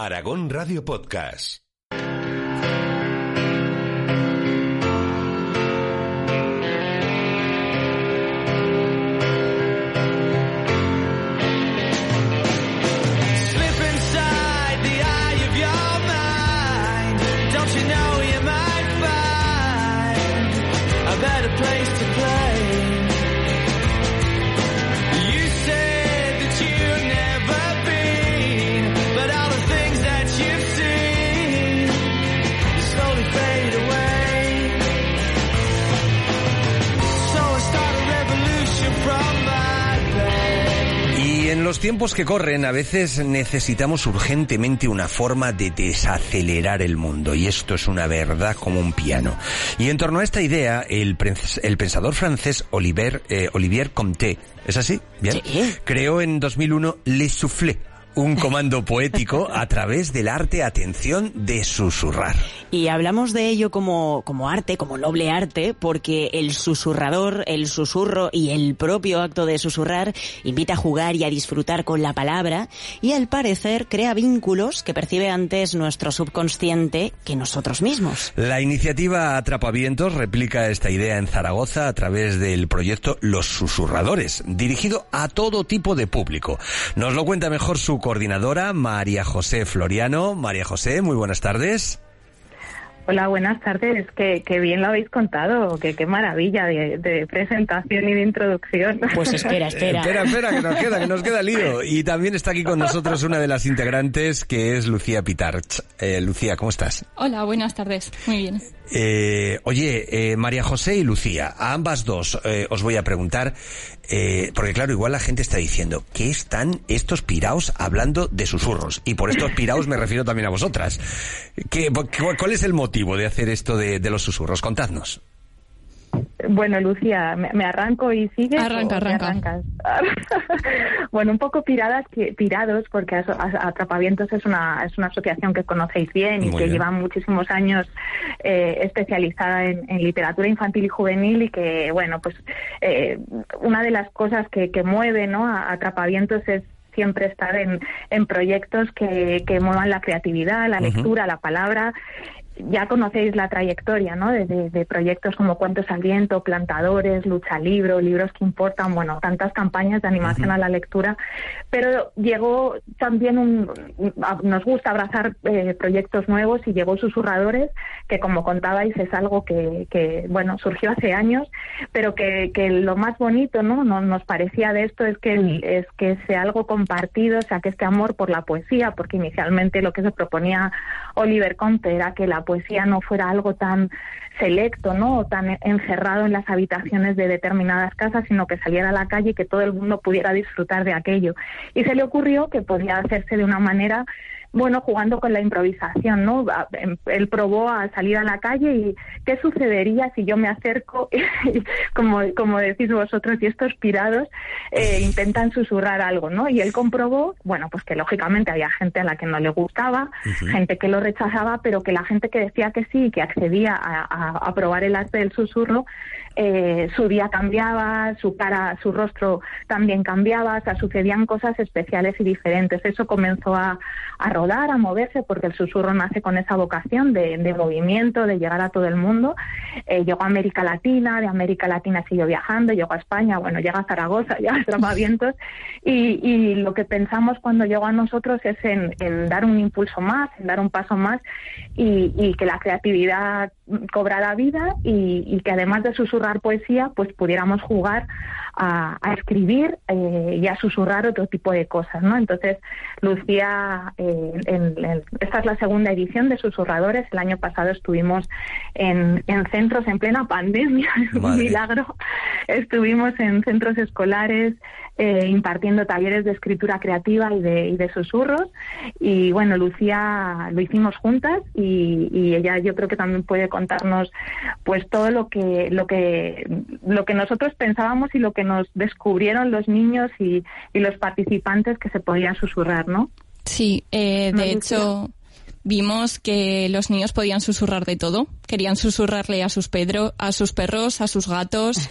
Aragón Radio Podcast. Los tiempos que corren, a veces necesitamos urgentemente una forma de desacelerar el mundo, y esto es una verdad como un piano. Y en torno a esta idea, el, el pensador francés Oliver, eh, Olivier Comté, ¿es así? ¿Bien? Sí. Creó en 2001 Le Soufflé, un comando poético a través del arte, atención, de susurrar. Y hablamos de ello como, como arte, como noble arte, porque el susurrador, el susurro y el propio acto de susurrar invita a jugar y a disfrutar con la palabra y al parecer crea vínculos que percibe antes nuestro subconsciente que nosotros mismos. La iniciativa Atrapavientos replica esta idea en Zaragoza a través del proyecto Los Susurradores, dirigido a todo tipo de público. Nos lo cuenta mejor su coordinadora, María José Floriano. María José, muy buenas tardes. Hola, buenas tardes. Que, que bien lo habéis contado. Que qué maravilla de, de presentación y de introducción. Pues espera, espera. Espera, espera, que nos queda, que nos queda lío. Y también está aquí con nosotros una de las integrantes, que es Lucía Pitarch. Eh, Lucía, ¿cómo estás? Hola, buenas tardes. Muy bien. Eh, oye, eh, María José y Lucía, a ambas dos eh, os voy a preguntar, eh, porque claro, igual la gente está diciendo, ¿qué están estos piraos hablando de susurros? Y por estos piraos me refiero también a vosotras. ¿Qué, cu- ¿Cuál es el motivo de hacer esto de, de los susurros? Contadnos. Bueno, Lucía, ¿me, me arranco y sigue? Arranca, arranca. arrancas? bueno, un poco piradas, que, pirados, porque Atrapavientos es una, es una asociación que conocéis bien y Muy que bien. lleva muchísimos años eh, especializada en, en literatura infantil y juvenil y que, bueno, pues eh, una de las cosas que, que mueve ¿no? a Atrapavientos es siempre estar en, en proyectos que, que muevan la creatividad, la lectura, la palabra. Ya conocéis la trayectoria ¿no? de, de- de proyectos como Cuentos al Viento, Plantadores, Lucha Libro, Libros que Importan, bueno, tantas campañas de animación a la lectura. Pero llegó también un. Nos gusta abrazar eh, proyectos nuevos y llegó Susurradores, que como contabais es algo que, que, bueno, surgió hace años, pero que, que lo más bonito ¿no? No- nos parecía de esto es que, el- es que sea algo compartido, o sea, que este amor por la poesía, porque inicialmente lo que se proponía Oliver Conte era que la poesía no fuera algo tan selecto, ¿no? O tan encerrado en las habitaciones de determinadas casas, sino que saliera a la calle y que todo el mundo pudiera disfrutar de aquello. Y se le ocurrió que podía hacerse de una manera bueno, jugando con la improvisación, ¿no? Em- Él probó a salir a la calle y qué sucedería si yo me acerco, como, como decís vosotros, y estos pirados eh, intentan susurrar algo, ¿no? Y él comprobó, bueno, pues que lógicamente había gente a la que no le gustaba, gente que lo rechazaba, pero que la gente que decía que sí, que accedía a, a- a probar el arte del susurro, eh, su día cambiaba, su cara, su rostro también cambiaba, o sea, sucedían cosas especiales y diferentes. Eso comenzó a, a a moverse, porque el susurro nace con esa vocación de, movimiento, de llegar a todo el mundo. Eh, llegó a América Latina, de América Latina siguió viajando, llegó a España, bueno, llega a Zaragoza, llega a Tramavientos, y, y lo que pensamos cuando llegó a nosotros es en, en dar un impulso más, en dar un paso más, y, y que la creatividad cobrara vida y, y que además de susurrar poesía, pues pudiéramos jugar a, a escribir eh, y a susurrar otro tipo de cosas, ¿no? Entonces, Lucía, eh, en- en- esta es la segunda edición de Susurradores. El año pasado estuvimos en, en centros en plena pandemia, es un milagro. Estuvimos en centros escolares eh, impartiendo talleres de escritura creativa y de, y de susurros. Y bueno, Lucía lo hicimos juntas y, y ella yo creo que también puede contarnos pues todo lo que lo que lo que nosotros pensábamos y lo que nos descubrieron los niños y, y los participantes que se podían susurrar, ¿no? Sí, eh, ¿No, de hecho, vimos que los niños podían susurrar de todo. Querían susurrarle a sus, pedro, a sus perros, a sus gatos.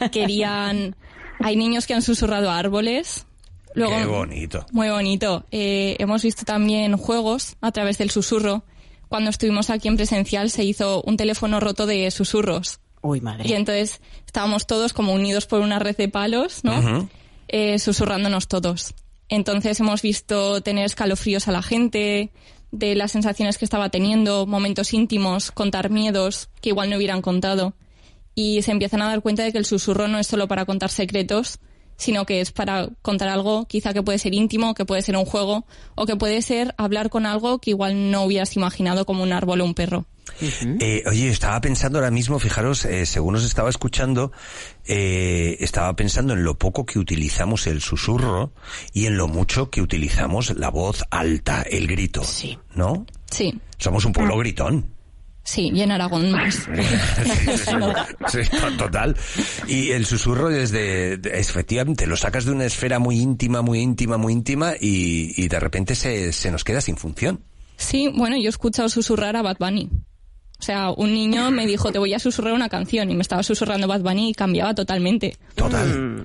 Querían... Hay niños que han susurrado a árboles. Luego, Qué bonito. Muy bonito. Eh, hemos visto también juegos a través del susurro. Cuando estuvimos aquí en presencial se hizo un teléfono roto de susurros. Uy, madre. Y entonces estábamos todos como unidos por una red de palos, ¿no? Eh, susurrándonos todos. Entonces hemos visto tener escalofríos a la gente, de las sensaciones que estaba teniendo, momentos íntimos, contar miedos que igual no hubieran contado. Y se empiezan a dar cuenta de que el susurro no es solo para contar secretos, sino que es para contar algo quizá que puede ser íntimo, que puede ser un juego, o que puede ser hablar con algo que igual no hubieras imaginado como un árbol o un perro. Eh, oye, estaba pensando ahora mismo, fijaros, eh, según os estaba escuchando, eh, estaba pensando en lo poco que utilizamos el susurro y en lo mucho que utilizamos la voz alta, el grito. Sí. ¿No? Sí, Somos un pueblo gritón. Sí, y en Aragón más. Sí, total. Y el susurro desde, de- efectivamente, lo sacas de una esfera muy íntima, muy íntima, muy íntima y, y de repente se, se nos queda sin función. Sí, bueno, yo he escuchado susurrar a Bad Bunny. O sea, un niño me dijo, te voy a susurrar una canción, y me estaba susurrando Bad Bunny y cambiaba totalmente. Total.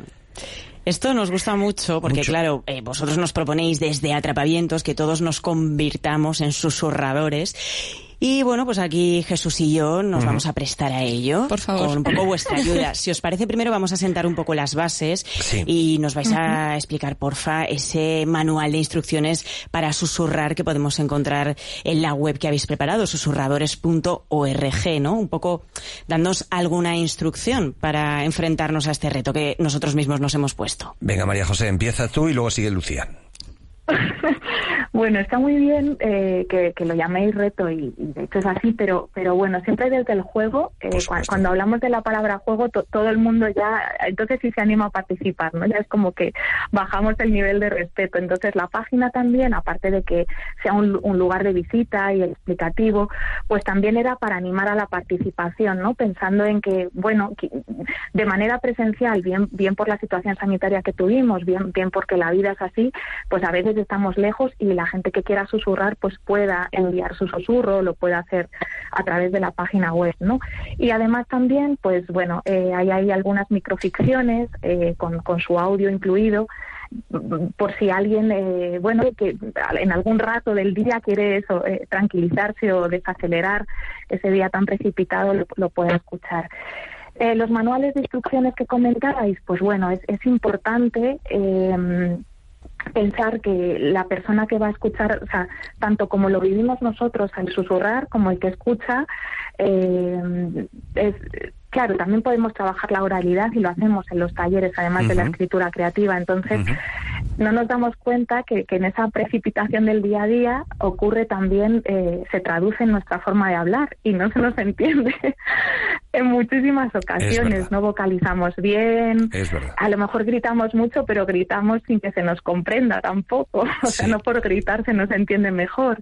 Esto nos gusta mucho porque, Mucho. claro, eh, vosotros nos proponéis desde Atrapavientos que todos nos convirtamos en susurradores. Y bueno, pues aquí Jesús y yo nos vamos a prestar a ello. Por favor. Con un poco vuestra ayuda. Si os parece, primero vamos a sentar un poco las bases Sí. y nos vais a explicar, porfa, ese manual de instrucciones para susurrar que podemos encontrar en la web que habéis preparado, susurradores.org, ¿no? Un poco dándonos alguna instrucción para enfrentarnos a este reto que nosotros mismos nos hemos puesto. Venga, María José, empieza tú y luego sigue Lucía. Bueno, está muy bien eh, que, que lo llaméis reto y, y de hecho es así, pero, pero bueno, siempre desde el juego, eh, cuando hablamos de la palabra juego, to- todo el mundo ya, entonces sí se anima a participar, ¿no? Ya es como que bajamos el nivel de respeto. Entonces la página también, aparte de que sea un, un lugar de visita y explicativo, pues también era para animar a la participación, ¿no? Pensando en que, bueno, que- de manera presencial, bien, bien por la situación sanitaria que tuvimos, bien, bien porque la vida es así, pues a veces estamos lejos y la gente que quiera susurrar pues pueda enviar su susurro, lo pueda hacer a través de la página web, ¿no? Y además también, pues bueno, eh, hay, hay algunas microficciones eh, con, con su audio incluido por si alguien, eh, bueno, que en algún rato del día quiere eso, eh, tranquilizarse o desacelerar ese día tan precipitado, lo, lo puede escuchar. Eh, los manuales de instrucciones que comentabais, pues bueno, es, es importante eh, pensar que la persona que va a escuchar, o sea, tanto como lo vivimos nosotros al susurrar, como el que escucha, eh, es, claro, también podemos trabajar la oralidad y lo hacemos en los talleres, además de la escritura creativa. Entonces. No nos damos cuenta que, que en esa precipitación del día a día ocurre también, eh, se traduce en nuestra forma de hablar y no se nos entiende en muchísimas ocasiones. No vocalizamos bien, a lo mejor gritamos mucho, pero gritamos sin que se nos comprenda tampoco. O sea, Sí. no por gritar se nos entiende mejor.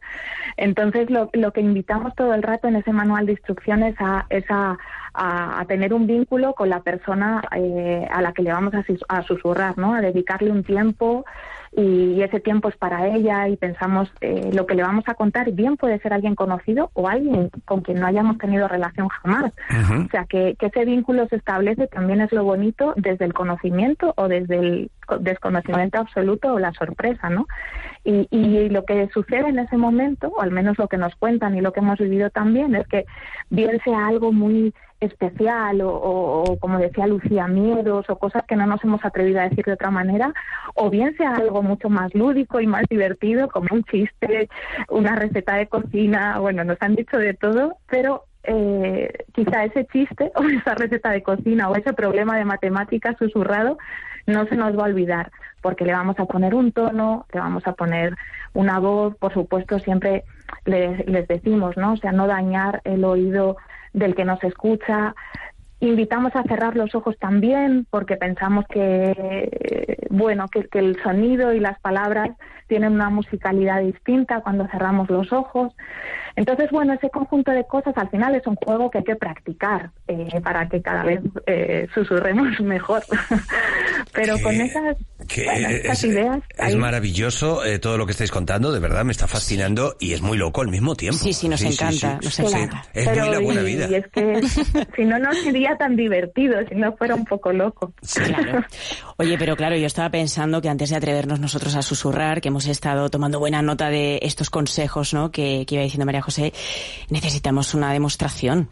Entonces, lo, lo que invitamos todo el rato en ese manual de instrucciones a, es a, a- a tener un vínculo con la persona eh, a la que le vamos a, a susurrar, ¿no? A dedicarle un tiempo y ese tiempo es para ella y pensamos eh, lo que le vamos a contar bien puede ser alguien conocido o alguien con quien no hayamos tenido relación jamás. O sea, que, que ese vínculo se establece también es lo bonito desde el conocimiento o desde el co- desconocimiento absoluto o la sorpresa, ¿no? Y, y lo que sucede en ese momento, o al menos lo que nos cuentan y lo que hemos vivido también, es que bien sea algo muy especial o, o- como decía Lucía, miedos o cosas que no nos hemos atrevido a decir de otra manera, o bien sea algo mucho más lúdico y más divertido, como un chiste, una receta de cocina, bueno, nos han dicho de todo, pero eh, quizá ese chiste o esa receta de cocina o ese problema de matemáticas susurrado no se nos va a olvidar, porque le vamos a poner un tono, le vamos a poner una voz, por supuesto, siempre les, les decimos, ¿no? O sea, no dañar el oído del que nos escucha. Invitamos a cerrar los ojos también, porque pensamos que, bueno, que, que el sonido y las palabras tienen una musicalidad distinta cuando cerramos los ojos. Entonces, bueno, ese conjunto de cosas al final es un juego que hay que practicar eh, para que cada vez eh, susurremos mejor. Pero Que- con esas, que bueno, estas es, ideas... es ahí- maravilloso eh, todo lo que estáis contando, de verdad me está fascinando y es muy loco al mismo tiempo. Sí, sí, nos encanta, nos Sí, encanta. Es Pero muy la buena vida. Y es que si no, no sería tan divertido, si no fuera un poco loco. Claro. Oye, pero claro, yo estaba pensando que antes de atrevernos nosotros a susurrar, que hemos estado tomando buena nota de estos consejos, ¿no? Que, que iba diciendo María José, necesitamos una demostración.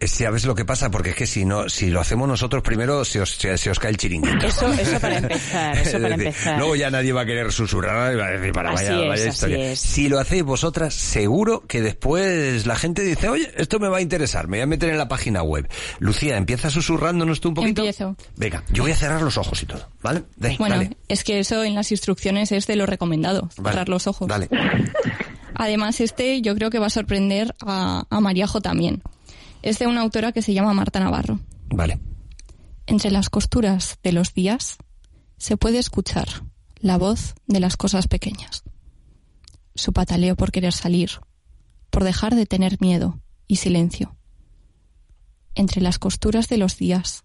Eh, ¿Sabes lo que pasa? Porque es que si no, si lo hacemos nosotros primero, se os, se, se os cae el chiringuito. Eso, eso para empezar, eso Es para decir, empezar. Luego ya nadie va a querer susurrar y va a decir, para, Así vaya, es, vaya así historia. es. Si lo hacéis vosotras, seguro que después la gente dice, oye, esto me va a interesar, me voy a meter en la página web. Lucía, ¿empieza susurrándonos tú un poquito? Empiezo. Venga, yo voy a cerrar los ojos y todo, ¿vale? De- Bueno, dale, es que eso en las instrucciones es de lo recomendado, vale, cerrar los ojos. Dale. Además, este yo creo que va a sorprender a, a Mariajo también. Es de una autora que se llama Marta Navarro. Vale. Entre las costuras de los días se puede escuchar la voz de las cosas pequeñas. Su pataleo por querer salir, por dejar de tener miedo y silencio. Entre las costuras de los días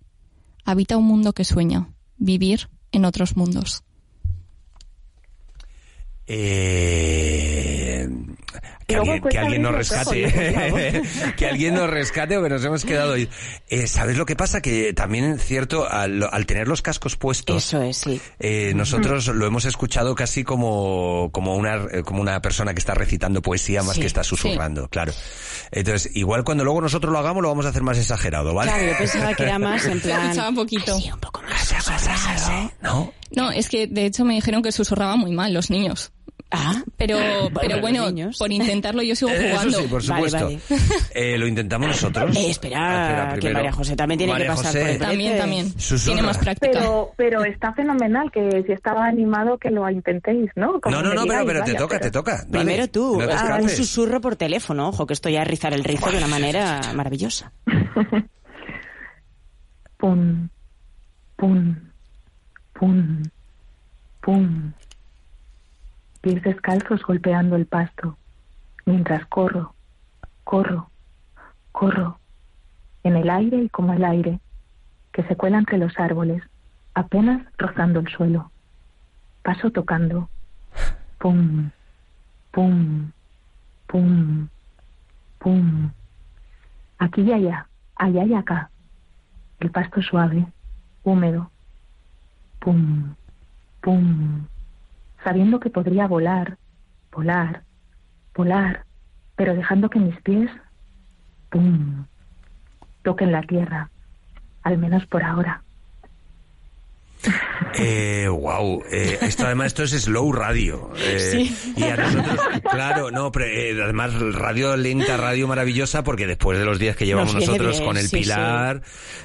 habita un mundo que sueña, vivir en otros mundos. Eh, que, alguien, que cuesta alguien nos rescate, que alguien nos rescate o que nos hemos quedado ahí. Eh, ¿Sabes lo que pasa? Que también, cierto, al, al tener los cascos puestos, Eso es, sí. eh, nosotros lo hemos escuchado casi como, como, una, eh, como una persona que está recitando poesía más Sí, que está susurrando, claro. Entonces, igual cuando luego nosotros lo hagamos lo vamos a hacer más exagerado, ¿vale? Claro, yo pensaba que era más en plan... Escuchaba un poquito. así, un poco más susurrado. ¿No? No, es que de hecho me dijeron que susurraba muy mal los niños. Ah, Pero, pero bueno, niños. por intentarlo yo sigo jugando. Eso sí, por Vale, supuesto. vale. Eh, lo intentamos nosotros. Eh, espera, que primero. María José también tiene que María pasar José, por el También, también. Susurra. Tiene más práctica. Pero, pero está fenomenal que si estaba animado que lo intentéis, ¿no? Como No, no, no, pero, digáis, pero te vaya, toca, pero- te toca. Dale, Primero tú, no te ah, un susurro por teléfono, ojo, que esto ya es rizar el rizo de una manera maravillosa. Pum, pum, pum, pum. Pies descalzos golpeando el pasto, mientras corro, corro, corro, en el aire y como el aire, que se cuela entre los árboles, apenas rozando el suelo. Paso tocando. Pum, pum, pum, pum. Aquí y allá, allá y acá. El pasto suave, húmedo. Pum, pum. Sabiendo que podría volar, volar, volar, pero dejando que mis pies, pum, toquen la tierra, al menos por ahora. Eh, wow, eh, esto además esto es slow radio. Eh, Y a nosotros, claro, no, pero eh, además radio lenta, radio maravillosa, porque después de los días que llevamos nosotros bien, con el sí, pilar,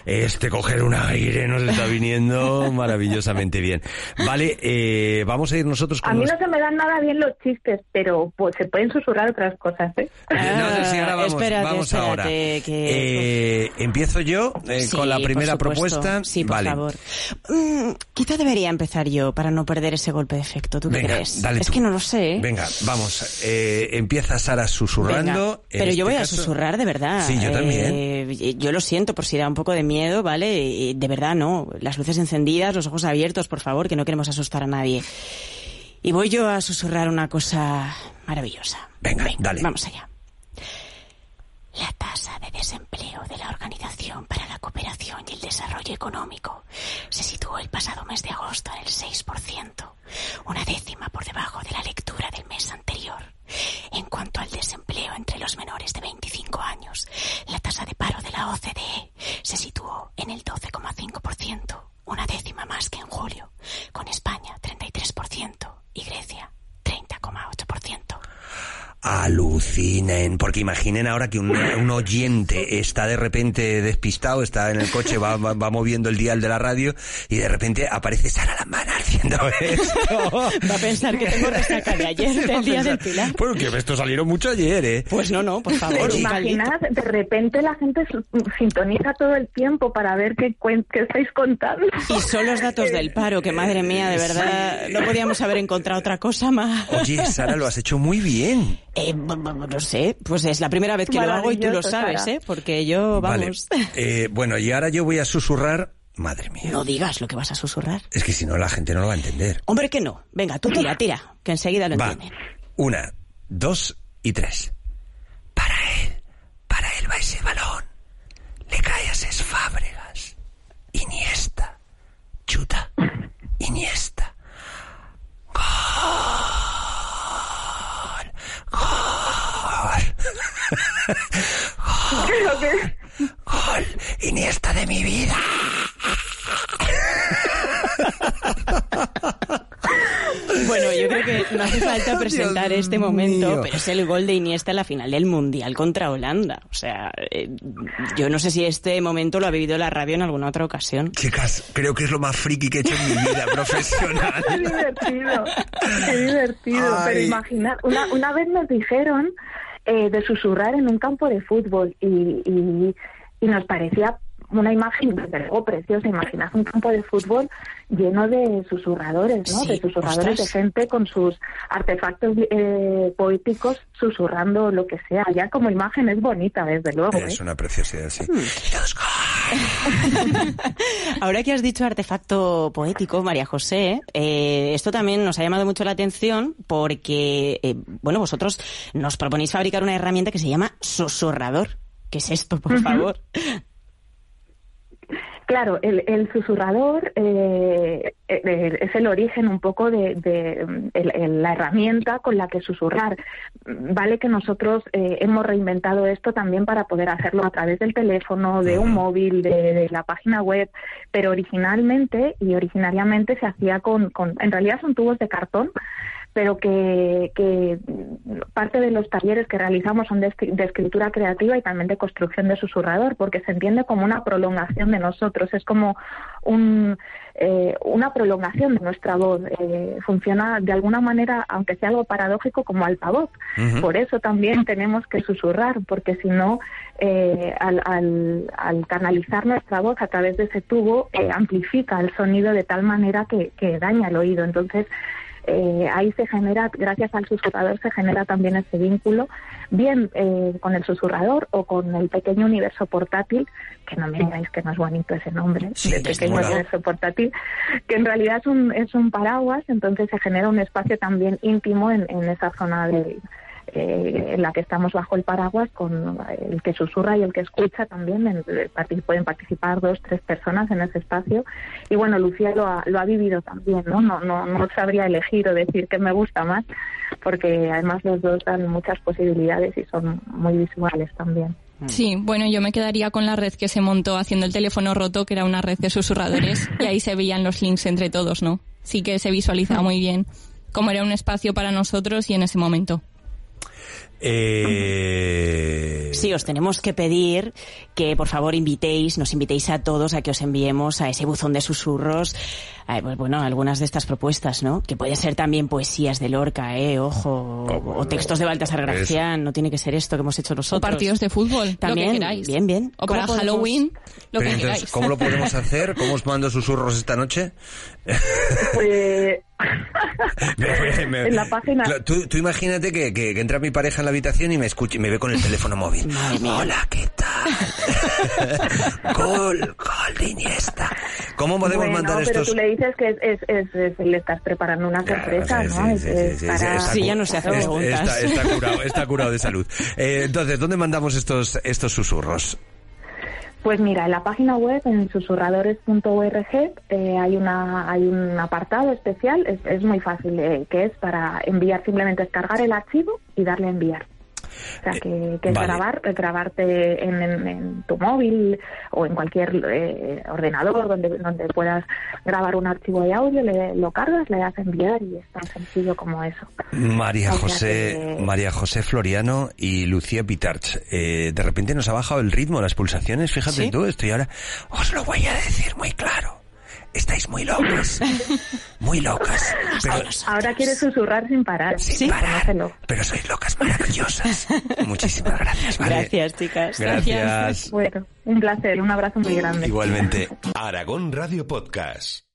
este coger un aire nos está viniendo maravillosamente bien. Vale, eh, vamos a ir nosotros A con mí los- no se me dan nada bien los chistes, pero pues se pueden susurrar otras cosas, ¿eh? No, no, sí, ahora vamos, Ah, espérate, vamos espérate, ahora. que- Eh, empiezo yo eh, Sí, con la primera propuesta. Sí, por vale. favor. Mm, quizá debería empezar yo para no perder ese golpe de efecto. ¿Tú qué Venga, crees? dale es tú. que no lo sé. Venga, vamos. Eh, empieza Sara susurrando. Venga, pero yo este voy a susurrar de verdad. Sí, yo también. Eh, yo lo siento por si da un poco de miedo, ¿vale? De verdad no. Las luces encendidas, los ojos abiertos, por favor, que no queremos asustar a nadie. Y voy yo a susurrar una cosa maravillosa. Venga, dale. Vamos allá. La tasa de desempleo de la Organización para la Cooperación y el Desarrollo Económico se situó el pasado mes de agosto en el 6%, una décima por debajo de la lectura del mes anterior. En cuanto al desempleo entre los menores de 25 años, la tasa de paro de la OCDE se situó en el 12,5%, una décima más que en julio, con España 33% Alucinen, porque imaginen ahora que un, oyente está de repente despistado, está en el coche, va, va, va moviendo el dial de la radio y de repente aparece Sara Lambanardi oyendo esto... Va a pensar que tengo resaca de ayer, del día del Pilar. Bueno, que esto salieron mucho ayer, ¿eh? Pues no, no, por favor. ¿Os un caldito. imaginad? De repente la gente sintoniza todo el tiempo para ver qué, qué estáis contando. Y son los datos del paro, que madre mía, de verdad, no podíamos haber encontrado otra cosa más. Oye, Sara, lo has hecho muy bien. Eh, no sé, pues es la primera vez que lo hago y tú lo sabes, Sara. ¿eh? Porque yo, vamos... Vale. Eh, bueno, y ahora yo voy a susurrar... Madre mía. No digas lo que vas a susurrar. Es que si no, la gente no lo va a entender. Hombre, que no. Venga, tú tira, tira, que enseguida lo Va. entienden. Una, dos y tres. Para él, para él va ese balón. Le cae a ses Fábregas. Iniesta. Chuta. Iniesta. Gol. Gol. Que- Gol. Iniesta de mi vida. Bueno, yo creo que no hace falta presentar Dios este momento, mío. pero es el gol de Iniesta en la final del Mundial contra Holanda. O sea, eh, yo no sé si este momento lo ha vivido la radio en alguna otra ocasión. Chicas, creo que es lo más friki que he hecho en mi vida profesional. Qué divertido, qué divertido. Ay. Pero imaginar, una, una vez nos dijeron eh, de susurrar en un campo de fútbol y, y, y nos parecía una imagen, desde luego, preciosa. Imaginad un campo de fútbol lleno de susurradores, ¿no? Sí, de susurradores ostras. de gente con sus artefactos eh, poéticos susurrando lo que sea. Ya como imagen es bonita, desde luego. ¿eh? Es una preciosidad, sí. Hmm. Ahora que has dicho artefacto poético, María José, eh, esto también nos ha llamado mucho la atención porque, eh, bueno, vosotros nos proponéis fabricar una herramienta que se llama susurrador. ¿Qué es esto, por favor? Claro, el, el susurrador eh, eh, es el origen un poco de, de, la herramienta con la que susurrar. Vale que nosotros eh, hemos reinventado esto también para poder hacerlo a través del teléfono, de un móvil, de, de la página web, pero originalmente y originariamente se hacía con, con en realidad son tubos de cartón pero que, que parte de los talleres que realizamos son de, escri- de escritura creativa y también de construcción de susurrador, porque se entiende como una prolongación de nosotros, es como un, eh, una prolongación de nuestra voz. Eh, funciona de alguna manera, aunque sea algo paradójico, como altavoz. Ujú. Por eso también tenemos que susurrar, porque si no, eh, al, al, al canalizar nuestra voz a través de ese tubo, eh, amplifica el sonido de tal manera que, que daña el oído. Entonces, eh, ahí se genera, gracias al susurrador, se genera también ese vínculo, bien eh, con el susurrador o con el pequeño universo portátil, que no me digáis que no es bonito ese nombre, Sí, desde pequeño universo portátil, que en realidad es un, es un paraguas, entonces se genera un espacio también íntimo en, en esa zona de, eh, en la que estamos bajo el paraguas con el que susurra y el que escucha también en- eh, partic- pueden participar dos tres personas en ese espacio. Y bueno Lucía lo ha, lo ha vivido también no no no no sabría elegir o decir que me gusta más porque además los dos dan muchas posibilidades y son muy visuales también. Sí, bueno, yo me quedaría con la red que se montó haciendo el teléfono roto, que era una red de susurradores, y ahí se veían los links entre todos, ¿no? Sí que se visualizaba muy bien cómo era un espacio para nosotros y en ese momento. Eh... Sí, os tenemos que pedir que por favor invitéis, nos invitéis a todos a que os enviemos a ese buzón de susurros, eh, pues bueno, algunas de estas propuestas, ¿no? Que pueden ser también poesías de Lorca, eh, ojo, o, o textos de Baltasar Gracián, no tiene que ser esto que hemos hecho O nosotros. partidos de fútbol, También, lo que queráis. bien, bien. O ¿Cómo para podemos- Halloween, lo Pero que entonces, queráis. ¿cómo lo podemos hacer? ¿Cómo os mando susurros esta noche? pues Me- me- En la página- Tú, tú imagínate que, que- que entra mi pareja en la habitación y me escucha y me ve con el teléfono móvil. Hola, ¿qué tal? gol, gol de Iniesta. ¿Cómo podemos bueno, mandar pero estos? tú le dices que es, es, es- es- le estás preparando una sorpresa, ¿no? sí, sí, sí, para- está ya no se hace preguntas. Está, está curado, está curado de salud. Eh, entonces, ¿dónde mandamos estos, estos susurros? Pues mira, en la página web, en susurradores.org, eh, hay, una, hay un apartado especial, es, es muy fácil, eh, que es para enviar, simplemente descargar el archivo y darle a enviar. O sea, que, que es vale. grabar, grabarte en, en- en tu móvil o en cualquier eh, ordenador donde, donde puedas grabar un archivo de audio, le, lo cargas, le das a enviar y es tan sencillo como eso. María O sea José, que- María José Floriano y Lucía Pitarch. Eh, de repente nos ha bajado el ritmo, las pulsaciones. Fíjate ¿Sí? tú, estoy ahora. Os lo voy a decir muy claro. Estáis muy locas. Muy locas. Pero Ahora quieres susurrar sin parar. sin parar. Pero sois locas maravillosas. Muchísimas gracias, ¿vale? Gracias, chicas. Gracias. Bueno, un placer, un abrazo muy grande. Igualmente. Aragón Radio Podcast.